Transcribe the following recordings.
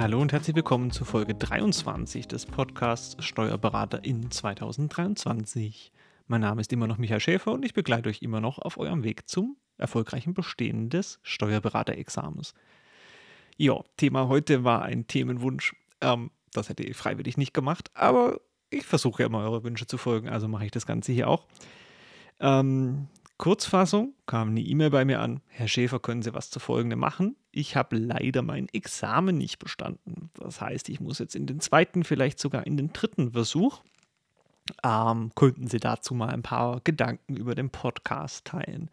Hallo und herzlich willkommen zu Folge 23 des Podcasts Steuerberater in 2023. Mein Name ist immer noch Michael Schäfer und ich begleite euch immer noch auf eurem Weg zum erfolgreichen Bestehen des Steuerberaterexamens. Ja, Thema heute war ein Themenwunsch. Ähm, das hätte ich freiwillig nicht gemacht, aber ich versuche ja immer eure Wünsche zu folgen, also mache ich das Ganze hier auch. Ähm, Kurzfassung kam eine E-Mail bei mir an. Herr Schäfer, können Sie was zu folgendem machen? Ich habe leider mein Examen nicht bestanden. Das heißt, ich muss jetzt in den zweiten, vielleicht sogar in den dritten Versuch. Ähm, könnten Sie dazu mal ein paar Gedanken über den Podcast teilen?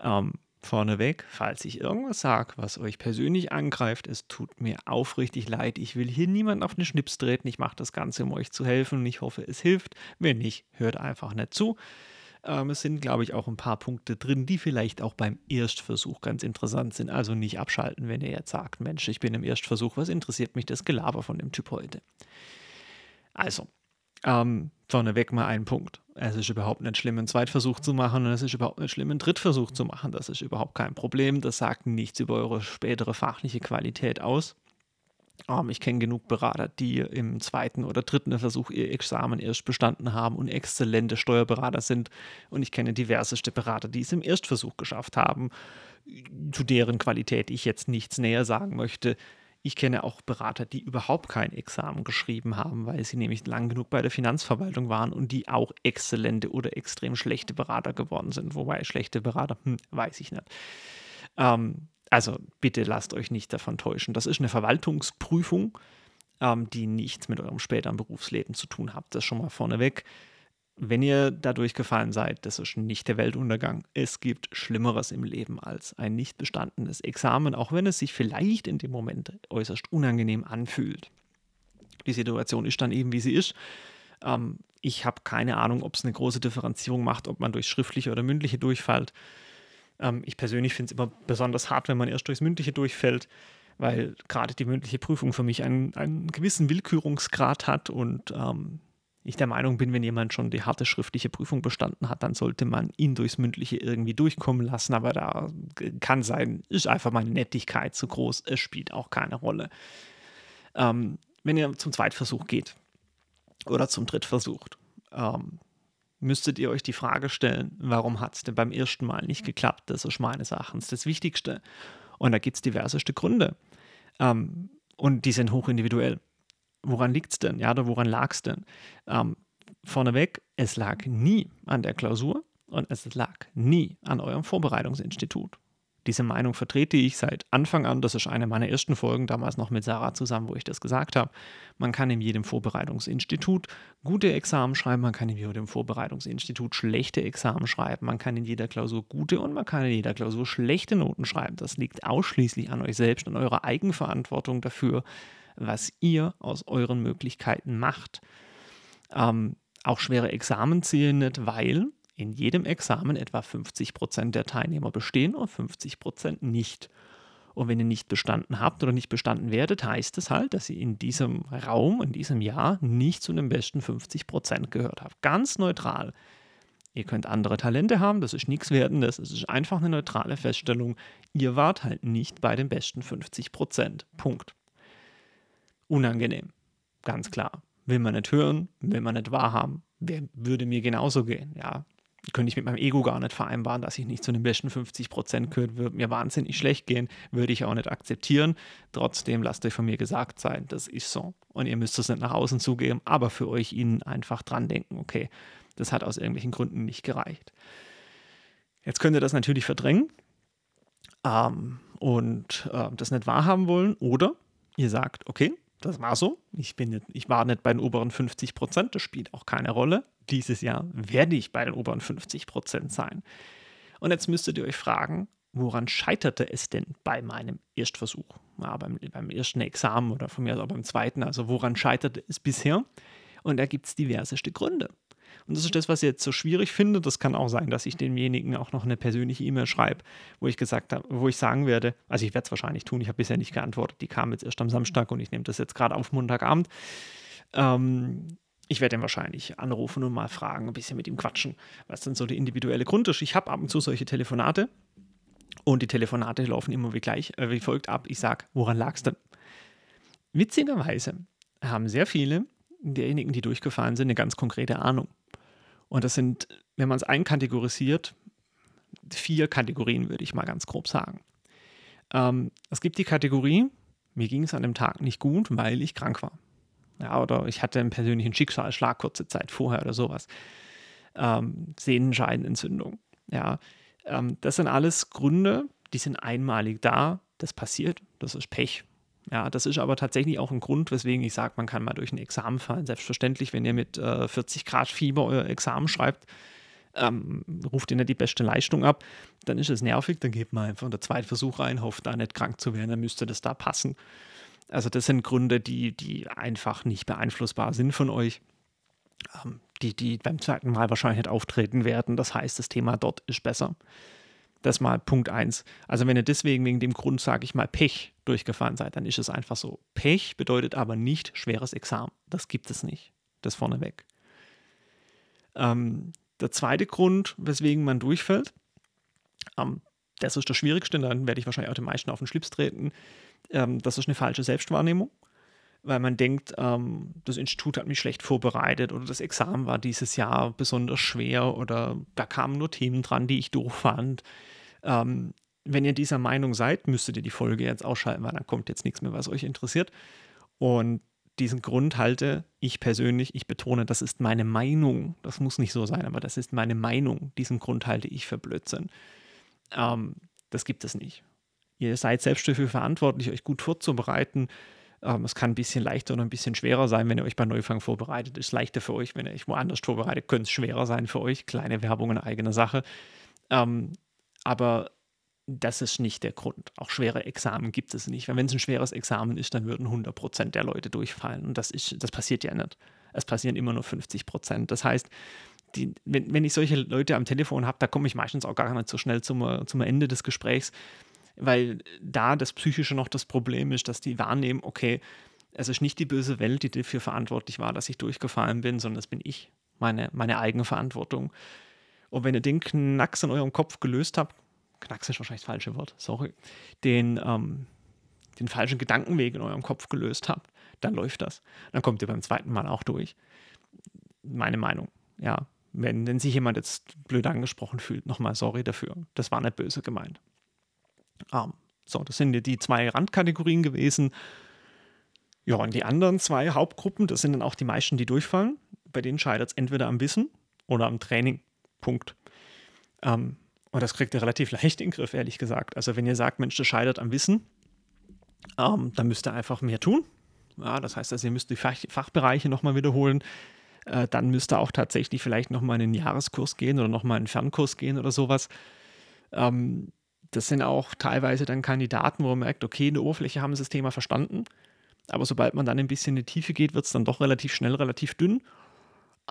Ähm, vorneweg, falls ich irgendwas sage, was euch persönlich angreift, es tut mir aufrichtig leid. Ich will hier niemanden auf den Schnips treten. Ich mache das Ganze, um euch zu helfen. Ich hoffe, es hilft. Wenn nicht, hört einfach nicht zu. Ähm, es sind, glaube ich, auch ein paar Punkte drin, die vielleicht auch beim Erstversuch ganz interessant sind. Also nicht abschalten, wenn ihr jetzt sagt, Mensch, ich bin im Erstversuch, was interessiert mich das Gelaber von dem Typ heute? Also, ähm, vorneweg mal ein Punkt. Es ist überhaupt nicht schlimm, einen Zweitversuch zu machen und es ist überhaupt nicht schlimm, einen Drittversuch zu machen. Das ist überhaupt kein Problem. Das sagt nichts über eure spätere fachliche Qualität aus. Um, ich kenne genug Berater, die im zweiten oder dritten Versuch ihr Examen erst bestanden haben und exzellente Steuerberater sind. Und ich kenne diverseste Berater, die es im Erstversuch geschafft haben, zu deren Qualität ich jetzt nichts näher sagen möchte. Ich kenne auch Berater, die überhaupt kein Examen geschrieben haben, weil sie nämlich lang genug bei der Finanzverwaltung waren und die auch exzellente oder extrem schlechte Berater geworden sind. Wobei schlechte Berater, hm, weiß ich nicht. Ähm, also bitte lasst euch nicht davon täuschen. Das ist eine Verwaltungsprüfung, ähm, die nichts mit eurem späteren Berufsleben zu tun hat. Das schon mal vorneweg. Wenn ihr dadurch gefallen seid, das ist nicht der Weltuntergang. Es gibt Schlimmeres im Leben als ein nicht bestandenes Examen, auch wenn es sich vielleicht in dem Moment äußerst unangenehm anfühlt. Die Situation ist dann eben, wie sie ist. Ähm, ich habe keine Ahnung, ob es eine große Differenzierung macht, ob man durch schriftliche oder mündliche durchfällt. Ähm, ich persönlich finde es immer besonders hart, wenn man erst durchs Mündliche durchfällt, weil gerade die mündliche Prüfung für mich einen, einen gewissen Willkürungsgrad hat und ähm, ich der Meinung bin, wenn jemand schon die harte schriftliche Prüfung bestanden hat, dann sollte man ihn durchs Mündliche irgendwie durchkommen lassen. Aber da kann sein, ist einfach meine Nettigkeit zu groß. Es spielt auch keine Rolle. Ähm, wenn ihr zum Zweitversuch geht oder zum Drittversuch, ähm, müsstet ihr euch die Frage stellen, warum hat es denn beim ersten Mal nicht geklappt? Das ist meines Erachtens das Wichtigste. Und da gibt es diverseste Gründe. Ähm, und die sind hochindividuell. Woran liegt es denn? Ja, oder woran lag es denn? Ähm, vorneweg, es lag nie an der Klausur und es lag nie an eurem Vorbereitungsinstitut. Diese Meinung vertrete ich seit Anfang an. Das ist eine meiner ersten Folgen, damals noch mit Sarah zusammen, wo ich das gesagt habe. Man kann in jedem Vorbereitungsinstitut gute Examen schreiben, man kann in jedem Vorbereitungsinstitut schlechte Examen schreiben, man kann in jeder Klausur gute und man kann in jeder Klausur schlechte Noten schreiben. Das liegt ausschließlich an euch selbst und eurer Eigenverantwortung dafür, was ihr aus euren Möglichkeiten macht. Ähm, auch schwere Examen zählen nicht, weil in jedem Examen etwa 50 Prozent der Teilnehmer bestehen und 50 Prozent nicht. Und wenn ihr nicht bestanden habt oder nicht bestanden werdet, heißt es halt, dass ihr in diesem Raum, in diesem Jahr nicht zu den besten 50 Prozent gehört habt. Ganz neutral. Ihr könnt andere Talente haben, das ist nichts Wertendes, es ist einfach eine neutrale Feststellung. Ihr wart halt nicht bei den besten 50 Prozent. Punkt. Unangenehm. Ganz klar. Will man nicht hören, will man nicht wahrhaben. Wer würde mir genauso gehen? Ja, könnte ich mit meinem Ego gar nicht vereinbaren, dass ich nicht zu den besten 50 Prozent gehört, würde mir wahnsinnig schlecht gehen, würde ich auch nicht akzeptieren. Trotzdem lasst euch von mir gesagt sein, das ist so. Und ihr müsst es nicht nach außen zugeben, aber für euch ihnen einfach dran denken, okay, das hat aus irgendwelchen Gründen nicht gereicht. Jetzt könnt ihr das natürlich verdrängen ähm, und äh, das nicht wahrhaben wollen oder ihr sagt, okay, das war so. Ich, bin nicht, ich war nicht bei den oberen 50 Prozent, das spielt auch keine Rolle. Dieses Jahr werde ich bei den oberen 50 Prozent sein. Und jetzt müsstet ihr euch fragen, woran scheiterte es denn bei meinem Erstversuch? Ja, beim, beim ersten Examen oder von mir auch beim zweiten. Also woran scheiterte es bisher? Und da gibt es diverseste Gründe. Und das ist das, was ich jetzt so schwierig finde. Das kann auch sein, dass ich demjenigen auch noch eine persönliche E-Mail schreibe, wo ich gesagt habe, wo ich sagen werde, also ich werde es wahrscheinlich tun, ich habe bisher nicht geantwortet, die kam jetzt erst am Samstag und ich nehme das jetzt gerade auf Montagabend. Ähm, ich werde ihn wahrscheinlich anrufen und mal fragen, ein bisschen mit ihm quatschen, was denn so der individuelle Grund ist. Ich habe ab und zu solche Telefonate und die Telefonate laufen immer wie gleich, äh, wie folgt ab. Ich sage, woran lag es denn? witzigerweise haben sehr viele derjenigen, die durchgefallen sind, eine ganz konkrete Ahnung. Und das sind, wenn man es einkategorisiert, vier Kategorien, würde ich mal ganz grob sagen. Ähm, es gibt die Kategorie, mir ging es an dem Tag nicht gut, weil ich krank war. Ja, oder ich hatte einen persönlichen Schicksalsschlag kurze Zeit vorher oder sowas. Ähm, Sehnenscheidenentzündung. Ja, ähm, das sind alles Gründe, die sind einmalig da. Das passiert, das ist Pech. Ja, das ist aber tatsächlich auch ein Grund, weswegen ich sage, man kann mal durch ein Examen fallen. Selbstverständlich, wenn ihr mit äh, 40 Grad Fieber euer Examen schreibt, ähm, ruft ihr nicht die beste Leistung ab, dann ist es nervig, dann gebt man einfach einen zweiten Versuch rein, hofft da nicht krank zu werden, dann müsste das da passen. Also das sind Gründe, die, die einfach nicht beeinflussbar sind von euch, ähm, die, die beim zweiten Mal wahrscheinlich nicht auftreten werden. Das heißt, das Thema dort ist besser. Das mal Punkt 1. Also wenn ihr deswegen wegen dem Grund, sage ich mal, Pech durchgefahren seid, dann ist es einfach so. Pech bedeutet aber nicht schweres Examen. Das gibt es nicht. Das vorneweg. Ähm, der zweite Grund, weswegen man durchfällt, ähm, das ist der schwierigste, dann werde ich wahrscheinlich auch den meisten auf den Schlips treten, ähm, das ist eine falsche Selbstwahrnehmung, weil man denkt, ähm, das Institut hat mich schlecht vorbereitet oder das Examen war dieses Jahr besonders schwer oder da kamen nur Themen dran, die ich doof fand. Ähm, wenn ihr dieser Meinung seid, müsstet ihr die Folge jetzt ausschalten, weil dann kommt jetzt nichts mehr, was euch interessiert. Und diesen Grund halte ich persönlich, ich betone, das ist meine Meinung, das muss nicht so sein, aber das ist meine Meinung, diesen Grund halte ich für Blödsinn. Ähm, das gibt es nicht. Ihr seid selbst dafür verantwortlich, euch gut vorzubereiten. Ähm, es kann ein bisschen leichter oder ein bisschen schwerer sein, wenn ihr euch bei Neufang vorbereitet. Ist leichter für euch, wenn ihr euch woanders vorbereitet, könnte es schwerer sein für euch. Kleine Werbung in eigener Sache. Ähm, aber das ist nicht der Grund. Auch schwere Examen gibt es nicht. Wenn es ein schweres Examen ist, dann würden 100% der Leute durchfallen. Und das, ist, das passiert ja nicht. Es passieren immer nur 50%. Das heißt, die, wenn, wenn ich solche Leute am Telefon habe, da komme ich meistens auch gar nicht so schnell zum, zum Ende des Gesprächs, weil da das Psychische noch das Problem ist, dass die wahrnehmen, okay, es ist nicht die böse Welt, die dafür verantwortlich war, dass ich durchgefallen bin, sondern das bin ich, meine, meine eigene Verantwortung. Und wenn ihr den Knacks in eurem Kopf gelöst habt, Knacks ist wahrscheinlich das falsche Wort, sorry, den, ähm, den falschen Gedankenweg in eurem Kopf gelöst habt, dann läuft das. Dann kommt ihr beim zweiten Mal auch durch. Meine Meinung, ja. Wenn, wenn sich jemand jetzt blöd angesprochen fühlt, nochmal sorry dafür. Das war nicht böse gemeint. Um, so, das sind die zwei Randkategorien gewesen. Ja, und die anderen zwei Hauptgruppen, das sind dann auch die meisten, die durchfallen. Bei denen scheitert es entweder am Wissen oder am Training. Punkt. Ähm, und das kriegt ihr relativ leicht in den Griff, ehrlich gesagt. Also wenn ihr sagt, Mensch, das scheitert am Wissen, ähm, dann müsst ihr einfach mehr tun. Ja, das heißt, also ihr müsst die Fach Fachbereiche nochmal wiederholen. Äh, dann müsst ihr auch tatsächlich vielleicht nochmal in einen Jahreskurs gehen oder nochmal in einen Fernkurs gehen oder sowas. Ähm, das sind auch teilweise dann Kandidaten, wo man merkt, okay, in der Oberfläche haben sie das Thema verstanden. Aber sobald man dann ein bisschen in die Tiefe geht, wird es dann doch relativ schnell relativ dünn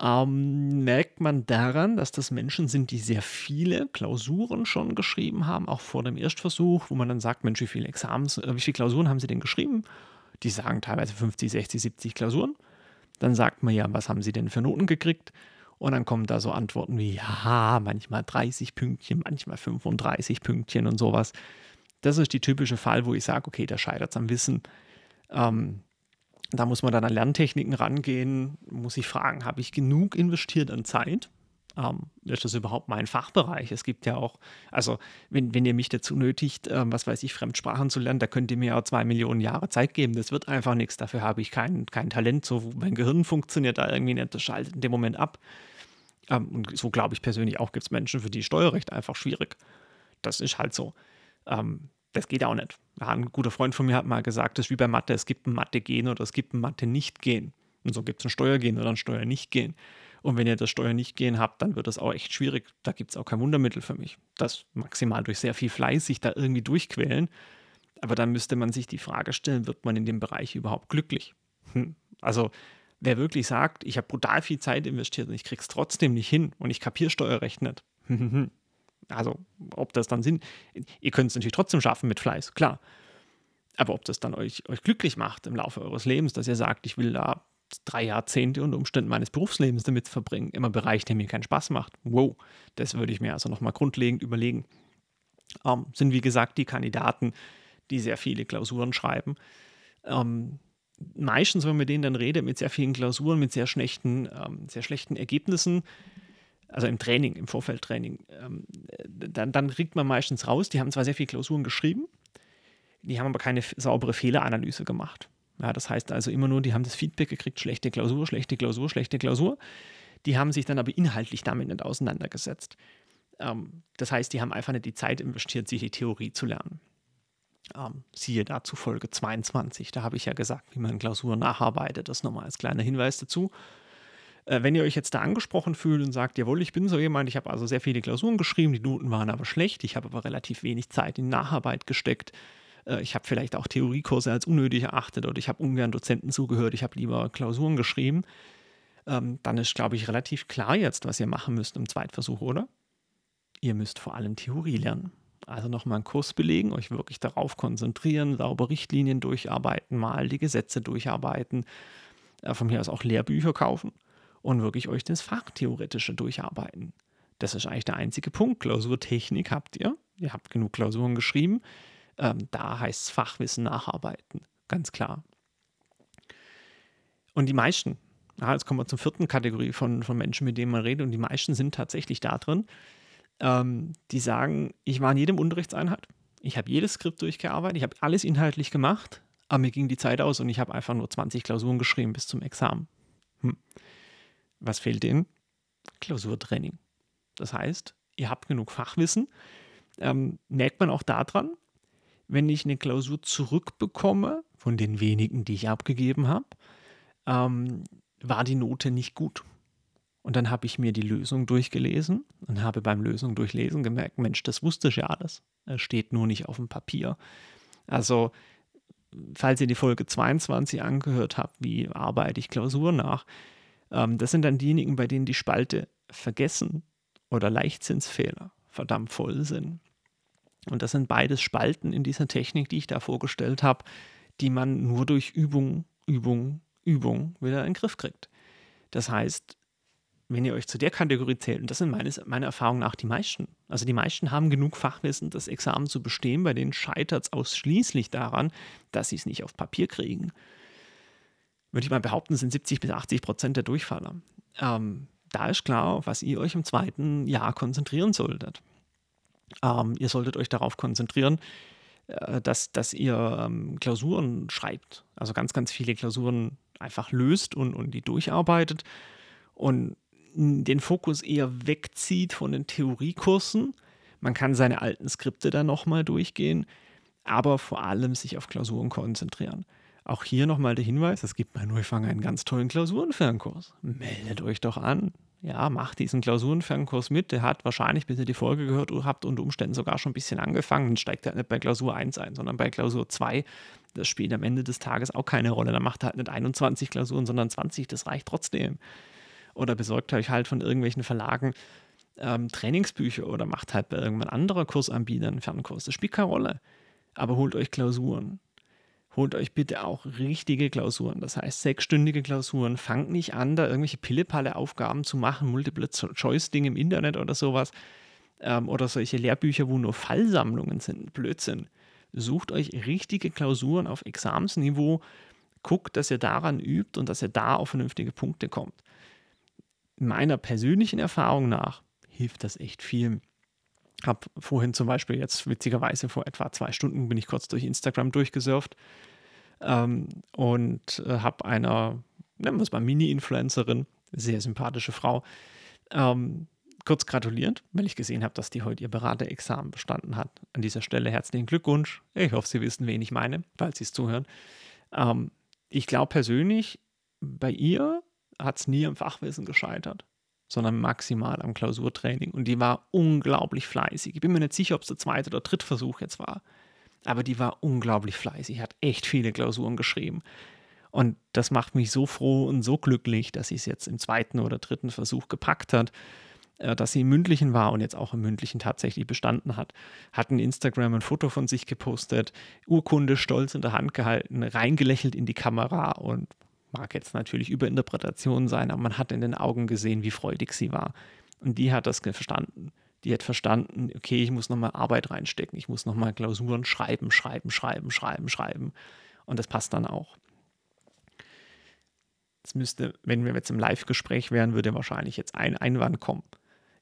ähm, merkt man daran, dass das Menschen sind, die sehr viele Klausuren schon geschrieben haben, auch vor dem Erstversuch, wo man dann sagt, Mensch, wie viele Examens, äh, wie viele Klausuren haben sie denn geschrieben? Die sagen teilweise 50, 60, 70 Klausuren. Dann sagt man ja, was haben sie denn für Noten gekriegt? Und dann kommen da so Antworten wie, ja, manchmal 30 Pünktchen, manchmal 35 Pünktchen und sowas. Das ist die typische Fall, wo ich sage, okay, da scheitert es am Wissen. Ähm, da muss man dann an Lerntechniken rangehen, muss ich fragen, habe ich genug investiert an Zeit? Ähm, ist das überhaupt mein Fachbereich? Es gibt ja auch, also wenn, wenn ihr mich dazu nötigt, ähm, was weiß ich, Fremdsprachen zu lernen, da könnt ihr mir auch zwei Millionen Jahre Zeit geben. Das wird einfach nichts. Dafür habe ich kein, kein Talent. So, mein Gehirn funktioniert da irgendwie nicht. Das schaltet in dem Moment ab. Ähm, und so glaube ich persönlich auch, gibt es Menschen, für die Steuerrecht einfach schwierig. Das ist halt so. Ähm, das geht auch nicht. Ja, ein guter Freund von mir hat mal gesagt, das ist wie bei Mathe, es gibt ein Mathe-Gen oder es gibt ein Mathe-Nicht-Gen. Und so gibt es ein Steuergen oder ein Steuer-Nicht-Gen. Und wenn ihr das Steuer-Nicht-Gen habt, dann wird das auch echt schwierig. Da gibt es auch kein Wundermittel für mich. Das maximal durch sehr viel Fleiß sich da irgendwie durchquälen. Aber dann müsste man sich die Frage stellen, wird man in dem Bereich überhaupt glücklich? Hm. Also wer wirklich sagt, ich habe brutal viel Zeit investiert und ich krieg's trotzdem nicht hin und ich kapiere Steuerrecht nicht, Also, ob das dann Sinn, ihr könnt es natürlich trotzdem schaffen mit Fleiß, klar. Aber ob das dann euch, euch glücklich macht im Laufe eures Lebens, dass ihr sagt, ich will da drei Jahrzehnte unter Umständen meines Berufslebens damit verbringen, immer Bereich, der mir keinen Spaß macht. Wow, das würde ich mir also nochmal grundlegend überlegen. Ähm, sind wie gesagt die Kandidaten, die sehr viele Klausuren schreiben. Ähm, meistens, wenn man mit denen dann redet, mit sehr vielen Klausuren, mit sehr schlechten, ähm, sehr schlechten Ergebnissen, also im Training, im Vorfeldtraining, ähm, dann, dann kriegt man meistens raus, die haben zwar sehr viele Klausuren geschrieben, die haben aber keine saubere Fehleranalyse gemacht. Ja, das heißt also immer nur, die haben das Feedback gekriegt, schlechte Klausur, schlechte Klausur, schlechte Klausur. Die haben sich dann aber inhaltlich damit nicht auseinandergesetzt. Ähm, das heißt, die haben einfach nicht die Zeit investiert, sich die Theorie zu lernen. Ähm, siehe dazu Folge 22, da habe ich ja gesagt, wie man Klausuren nacharbeitet. Das nochmal als kleiner Hinweis dazu. Äh, wenn ihr euch jetzt da angesprochen fühlt und sagt, jawohl, ich bin so jemand, ich habe also sehr viele Klausuren geschrieben, die Noten waren aber schlecht, ich habe aber relativ wenig Zeit in Nacharbeit gesteckt, äh, ich habe vielleicht auch Theoriekurse als unnötig erachtet oder ich habe ungern Dozenten zugehört, ich habe lieber Klausuren geschrieben, ähm, dann ist, glaube ich, relativ klar jetzt, was ihr machen müsst im Zweitversuch, oder? Ihr müsst vor allem Theorie lernen. Also nochmal einen Kurs belegen, euch wirklich darauf konzentrieren, sauber Richtlinien durcharbeiten, mal die Gesetze durcharbeiten, äh, von mir aus auch Lehrbücher kaufen und wirklich euch das Fachtheoretische durcharbeiten. Das ist eigentlich der einzige Punkt. Klausurtechnik habt ihr. Ihr habt genug Klausuren geschrieben. Ähm, da heißt es Fachwissen nacharbeiten. Ganz klar. Und die meisten, ja, jetzt kommen wir zur vierten Kategorie von, von Menschen, mit denen man redet. Und die meisten sind tatsächlich da drin. Ähm, die sagen, ich war in jedem Unterrichtseinheit. Ich habe jedes Skript durchgearbeitet. Ich habe alles inhaltlich gemacht. Aber mir ging die Zeit aus und ich habe einfach nur 20 Klausuren geschrieben bis zum Examen. Hm. Was fehlt denen? Klausurtraining. Das heißt, ihr habt genug Fachwissen. Ähm, merkt man auch daran, wenn ich eine Klausur zurückbekomme, von den wenigen, die ich abgegeben habe, ähm, war die Note nicht gut. Und dann habe ich mir die Lösung durchgelesen und habe beim Lösung durchlesen gemerkt, Mensch, das wusste ich ja alles. Es steht nur nicht auf dem Papier. Also, falls ihr die Folge 22 angehört habt, wie arbeite ich Klausur nach, ähm, das sind dann diejenigen, bei denen die Spalte vergessen oder Leichtsinnsfehler verdammt voll sind. Und das sind beides Spalten in dieser Technik, die ich da vorgestellt habe, die man nur durch Übung, Übung, Übung wieder in den Griff kriegt. Das heißt, wenn ihr euch zu der Kategorie zählt, und das sind meines, meiner Erfahrung nach die meisten, also die meisten haben genug Fachwissen, das Examen zu bestehen, bei denen scheitert es ausschließlich daran, dass sie es nicht auf Papier kriegen würde ich mal behaupten, sind 70 bis 80 Prozent der Durchfaller. Ähm, da ist klar, was ihr euch im zweiten Jahr konzentrieren solltet. Ähm, ihr solltet euch darauf konzentrieren, äh, dass, dass ihr ähm, Klausuren schreibt. Also ganz, ganz viele Klausuren einfach löst und, und die durcharbeitet und den Fokus eher wegzieht von den Theoriekursen. Man kann seine alten Skripte dann nochmal durchgehen, aber vor allem sich auf Klausuren konzentrieren. Auch hier nochmal der Hinweis: Es gibt bei Neufang einen ganz tollen Klausurenfernkurs. Meldet euch doch an. Ja, macht diesen Klausurenfernkurs mit. Der hat wahrscheinlich, bis ihr die Folge gehört habt, unter Umständen sogar schon ein bisschen angefangen. Dann steigt er nicht bei Klausur 1 ein, sondern bei Klausur 2. Das spielt am Ende des Tages auch keine Rolle. Da macht er halt nicht 21 Klausuren, sondern 20. Das reicht trotzdem. Oder besorgt euch halt von irgendwelchen Verlagen ähm, Trainingsbücher oder macht halt bei irgendwann anderer Kursanbieter einen Fernkurs. Das spielt keine Rolle. Aber holt euch Klausuren holt euch bitte auch richtige Klausuren. Das heißt, sechsstündige Klausuren. Fangt nicht an, da irgendwelche Pillepalle-Aufgaben zu machen, Multiple-Choice-Dinge im Internet oder sowas. Ähm, oder solche Lehrbücher, wo nur Fallsammlungen sind. Blödsinn. Sucht euch richtige Klausuren auf Examensniveau. Guckt, dass ihr daran übt und dass ihr da auf vernünftige Punkte kommt. Meiner persönlichen Erfahrung nach hilft das echt viel habe vorhin zum Beispiel jetzt witzigerweise vor etwa zwei Stunden bin ich kurz durch Instagram durchgesurft ähm, und äh, habe einer, nennen wir es mal Mini-Influencerin, sehr sympathische Frau, ähm, kurz gratuliert, weil ich gesehen habe, dass die heute ihr Beraterexamen bestanden hat. An dieser Stelle herzlichen Glückwunsch. Ich hoffe, Sie wissen, wen ich meine, falls Sie es zuhören. Ähm, ich glaube persönlich, bei ihr hat es nie am Fachwissen gescheitert sondern maximal am Klausurtraining. Und die war unglaublich fleißig. Ich bin mir nicht sicher, ob es der zweite oder dritte Versuch jetzt war. Aber die war unglaublich fleißig, hat echt viele Klausuren geschrieben. Und das macht mich so froh und so glücklich, dass sie es jetzt im zweiten oder dritten Versuch gepackt hat, äh, dass sie im mündlichen war und jetzt auch im mündlichen tatsächlich bestanden hat. Hat in Instagram ein Foto von sich gepostet, Urkunde stolz in der Hand gehalten, reingelächelt in die Kamera und mag jetzt natürlich Überinterpretation sein, aber man hat in den Augen gesehen, wie freudig sie war. Und die hat das verstanden. Die hat verstanden, okay, ich muss nochmal Arbeit reinstecken, ich muss nochmal Klausuren schreiben, schreiben, schreiben, schreiben, schreiben. Und das passt dann auch. Jetzt müsste, wenn wir jetzt im Live-Gespräch wären, würde wahrscheinlich jetzt ein Einwand kommen.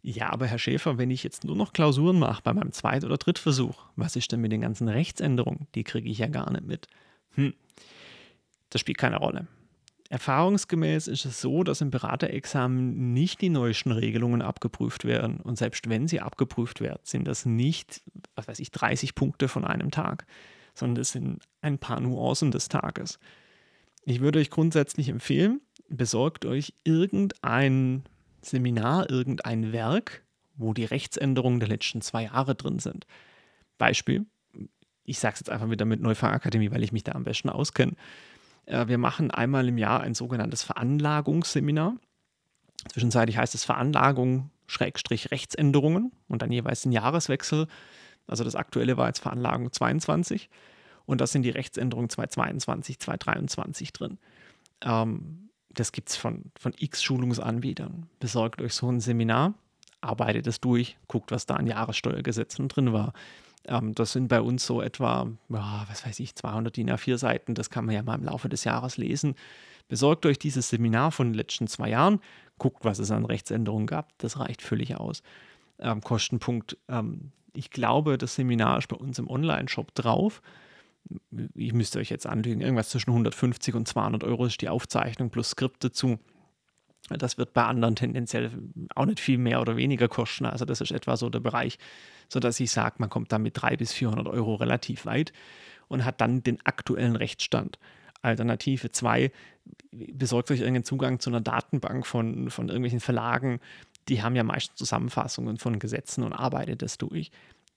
Ja, aber Herr Schäfer, wenn ich jetzt nur noch Klausuren mache bei meinem Zweit- oder Drittversuch, was ist denn mit den ganzen Rechtsänderungen? Die kriege ich ja gar nicht mit. Hm, das spielt keine Rolle. Erfahrungsgemäß ist es so, dass im Beraterexamen nicht die neuesten Regelungen abgeprüft werden. Und selbst wenn sie abgeprüft werden, sind das nicht, was weiß ich, 30 Punkte von einem Tag, sondern es sind ein paar Nuancen des Tages. Ich würde euch grundsätzlich empfehlen, besorgt euch irgendein Seminar, irgendein Werk, wo die Rechtsänderungen der letzten zwei Jahre drin sind. Beispiel, ich sage es jetzt einfach wieder mit Neufang-Akademie, weil ich mich da am besten auskenne. Äh, wir machen einmal im Jahr ein sogenanntes Veranlagungsseminar. Zwischenzeitlich heißt es Veranlagung Schrägstrich Rechtsänderungen und dann jeweils ein Jahreswechsel. Also das aktuelle war jetzt Veranlagung 22 und da sind die Rechtsänderungen 2022, 2023 drin. Ähm, das gibt es von, von x Schulungsanbietern. Besorgt euch so ein Seminar, arbeitet es durch, guckt, was da an Jahressteuergesetzen drin war. Ähm, das sind bei uns so etwa, ja, was weiß ich, 200 DIN A4 Seiten. Das kann man ja mal im Laufe des Jahres lesen. Besorgt euch dieses Seminar von den letzten zwei Jahren, guckt, was es an Rechtsänderungen gab. Das reicht völlig aus. Ähm, Kostenpunkt, ähm, ich glaube, das Seminar ist bei uns im Online-Shop drauf ich müsste euch jetzt anlegen, irgendwas zwischen 150 und 200 Euro ist die Aufzeichnung plus Skript dazu. Das wird bei anderen tendenziell auch nicht viel mehr oder weniger kosten. Also das ist etwa so der Bereich, sodass ich sage, man kommt da mit 300 bis 400 Euro relativ weit und hat dann den aktuellen Rechtsstand. Alternative 2, besorgt euch irgendeinen Zugang zu einer Datenbank von, von irgendwelchen Verlagen. Die haben ja meist Zusammenfassungen von Gesetzen und arbeitet das durch.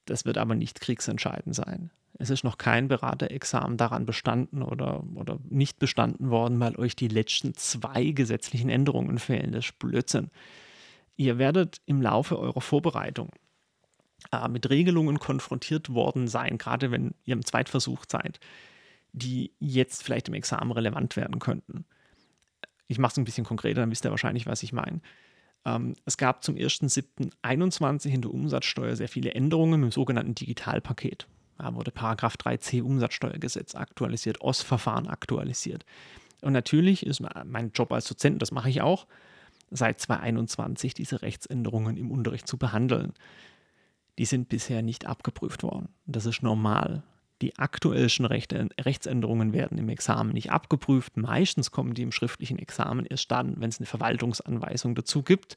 Das wird aber nicht kriegsentscheidend sein. Es ist noch kein Beraterexamen daran bestanden oder, oder nicht bestanden worden, weil euch die letzten zwei gesetzlichen Änderungen fehlen. Das ist Blödsinn. Ihr werdet im Laufe eurer Vorbereitung äh, mit Regelungen konfrontiert worden sein, gerade wenn ihr im Zweitversuch seid, die jetzt vielleicht im Examen relevant werden könnten. Ich mache es ein bisschen konkreter, dann wisst ihr wahrscheinlich, was ich meine. Ähm, es gab zum 1.7.21 in der Umsatzsteuer sehr viele Änderungen im sogenannten Digitalpaket. Da wurde Paragraph 3c Umsatzsteuergesetz aktualisiert, OS-Verfahren aktualisiert. Und natürlich ist mein Job als Dozent, das mache ich auch, seit 2021 diese Rechtsänderungen im Unterricht zu behandeln. Die sind bisher nicht abgeprüft worden. Das ist normal. Die aktuellsten Rechte, Rechtsänderungen werden im Examen nicht abgeprüft. Meistens kommen die im schriftlichen Examen erst dann, wenn es eine Verwaltungsanweisung dazu gibt.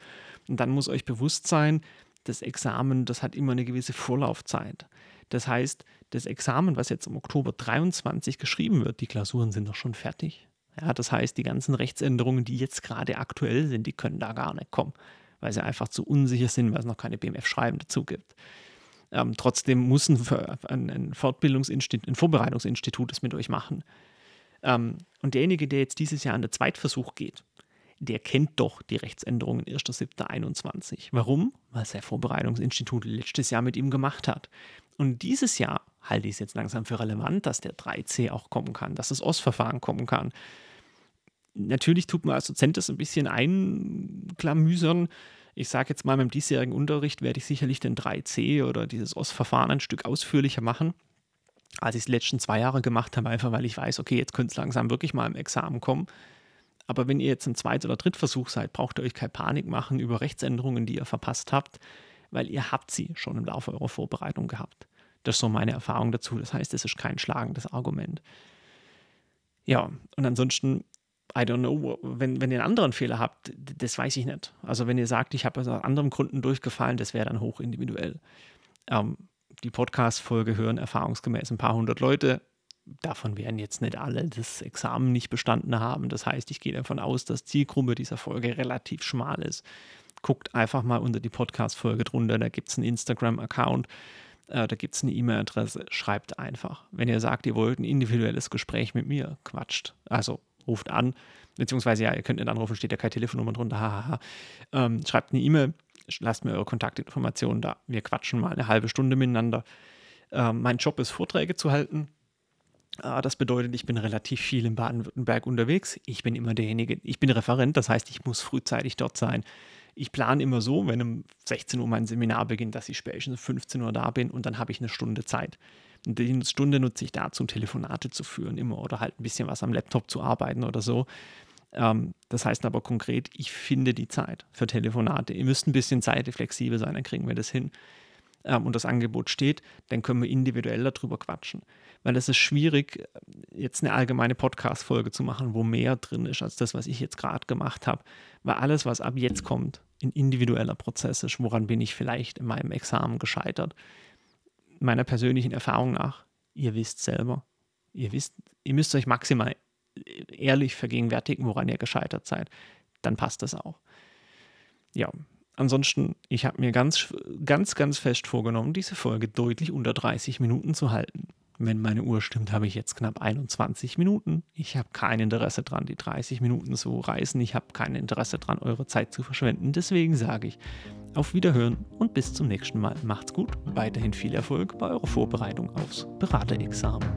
Und dann muss euch bewusst sein, das Examen, das hat immer eine gewisse Vorlaufzeit. Das heißt, das Examen, was jetzt im Oktober 23 geschrieben wird, die Klausuren sind doch schon fertig. Ja, das heißt, die ganzen Rechtsänderungen, die jetzt gerade aktuell sind, die können da gar nicht kommen, weil sie einfach zu unsicher sind, weil es noch keine BMF-Schreiben dazu gibt. Ähm, trotzdem muss ein, ein, Fortbildungsinstitut, ein Vorbereitungsinstitut das mit euch machen. Ähm, und derjenige, der jetzt dieses Jahr an den Zweitversuch geht, der kennt doch die Rechtsänderungen 1.7.21. Warum? Weil sein Vorbereitungsinstitut letztes Jahr mit ihm gemacht hat. Und dieses Jahr halte ich es jetzt langsam für relevant, dass der 3C auch kommen kann, dass das OS-Verfahren kommen kann. Natürlich tut man als Dozent das ein bisschen einklamüsern. Ich sage jetzt mal, beim diesjährigen Unterricht werde ich sicherlich den 3C oder dieses OS-Verfahren ein Stück ausführlicher machen, als ich es die letzten zwei Jahre gemacht habe, einfach weil ich weiß, okay, jetzt könnte es langsam wirklich mal im Examen kommen. Aber wenn ihr jetzt im Zweit- oder Drittversuch seid, braucht ihr euch keine Panik machen über Rechtsänderungen, die ihr verpasst habt, weil ihr habt sie schon im Laufe eurer Vorbereitung gehabt. Das ist so meine Erfahrung dazu. Das heißt, es ist kein schlagendes Argument. Ja, und ansonsten, I don't know, wenn, wenn ihr einen anderen Fehler habt, das weiß ich nicht. Also wenn ihr sagt, ich habe aus anderen Gründen durchgefallen, das wäre dann hoch individuell. Ähm, die Podcast-Folge hören erfahrungsgemäß ein paar hundert Leute. Davon werden jetzt nicht alle das Examen nicht bestanden haben. Das heißt, ich gehe davon aus, dass Zielgruppe dieser Folge relativ schmal ist. Guckt einfach mal unter die Podcast-Folge drunter, da gibt es einen Instagram-Account äh, da gibt es eine E-Mail-Adresse, schreibt einfach. Wenn ihr sagt, ihr wollt ein individuelles Gespräch mit mir, quatscht. Also ruft an, beziehungsweise ja, ihr könnt nicht anrufen, steht ja keine Telefonnummer drunter. Ähm, schreibt eine E-Mail, lasst mir eure Kontaktinformationen da. Wir quatschen mal eine halbe Stunde miteinander. Ähm, mein Job ist, Vorträge zu halten. Äh, das bedeutet, ich bin relativ viel in Baden-Württemberg unterwegs. Ich bin immer derjenige, ich bin Referent, das heißt, ich muss frühzeitig dort sein ich plane immer so, wenn um 16 Uhr mein Seminar beginnt, dass ich spätestens 15 Uhr da bin und dann habe ich eine Stunde Zeit. Und die Stunde nutze ich dazu, Telefonate zu führen immer oder halt ein bisschen was am Laptop zu arbeiten oder so. Ähm, das heißt aber konkret, ich finde die Zeit für Telefonate. Ihr müsst ein bisschen zeitflexibel sein, dann kriegen wir das hin. Ähm, und das Angebot steht, dann können wir individuell darüber quatschen. Weil es ist schwierig, jetzt eine allgemeine Podcast-Folge zu machen, wo mehr drin ist als das, was ich jetzt gerade gemacht habe. Weil alles, was ab jetzt kommt, ein individueller Prozess ist. Woran bin ich vielleicht in meinem Examen gescheitert? Meiner persönlichen Erfahrung nach, ihr wisst selber. Ihr wisst, ihr müsst euch maximal ehrlich vergegenwärtigen, woran ihr gescheitert seid. Dann passt das auch. Ja, ansonsten, ich habe mir ganz, ganz, ganz fest vorgenommen, diese Folge deutlich unter 30 Minuten zu halten. Wenn meine Uhr stimmt, habe ich jetzt knapp 21 Minuten. Ich habe kein Interesse dran, die 30 Minuten zu reißen. Ich habe kein Interesse dran, eure Zeit zu verschwenden. Deswegen sage ich auf Wiederhören und bis zum nächsten Mal. Macht's gut. Weiterhin viel Erfolg bei eurer Vorbereitung aufs Beraterexamen.